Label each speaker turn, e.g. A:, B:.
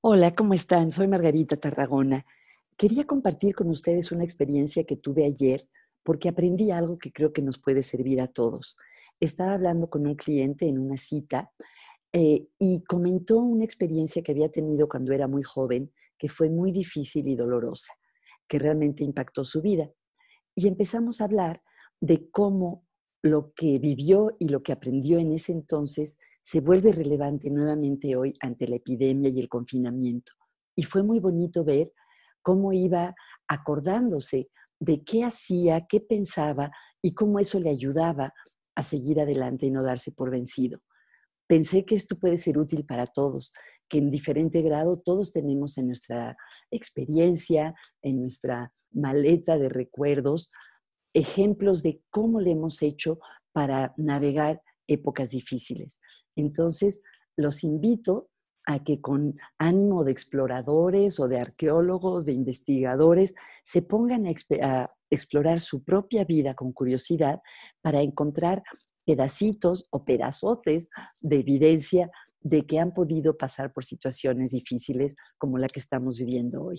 A: Hola, ¿cómo están? Soy Margarita Tarragona. Quería compartir con ustedes una experiencia que tuve ayer porque aprendí algo que creo que nos puede servir a todos. Estaba hablando con un cliente en una cita eh, y comentó una experiencia que había tenido cuando era muy joven, que fue muy difícil y dolorosa, que realmente impactó su vida. Y empezamos a hablar de cómo lo que vivió y lo que aprendió en ese entonces se vuelve relevante nuevamente hoy ante la epidemia y el confinamiento. Y fue muy bonito ver cómo iba acordándose de qué hacía, qué pensaba y cómo eso le ayudaba a seguir adelante y no darse por vencido. Pensé que esto puede ser útil para todos, que en diferente grado todos tenemos en nuestra experiencia, en nuestra maleta de recuerdos, ejemplos de cómo le hemos hecho para navegar épocas difíciles. Entonces, los invito a que con ánimo de exploradores o de arqueólogos, de investigadores, se pongan a, explorar su propia vida con curiosidad para encontrar pedacitos o pedazotes de evidencia de que han podido pasar por situaciones difíciles como la que estamos viviendo hoy.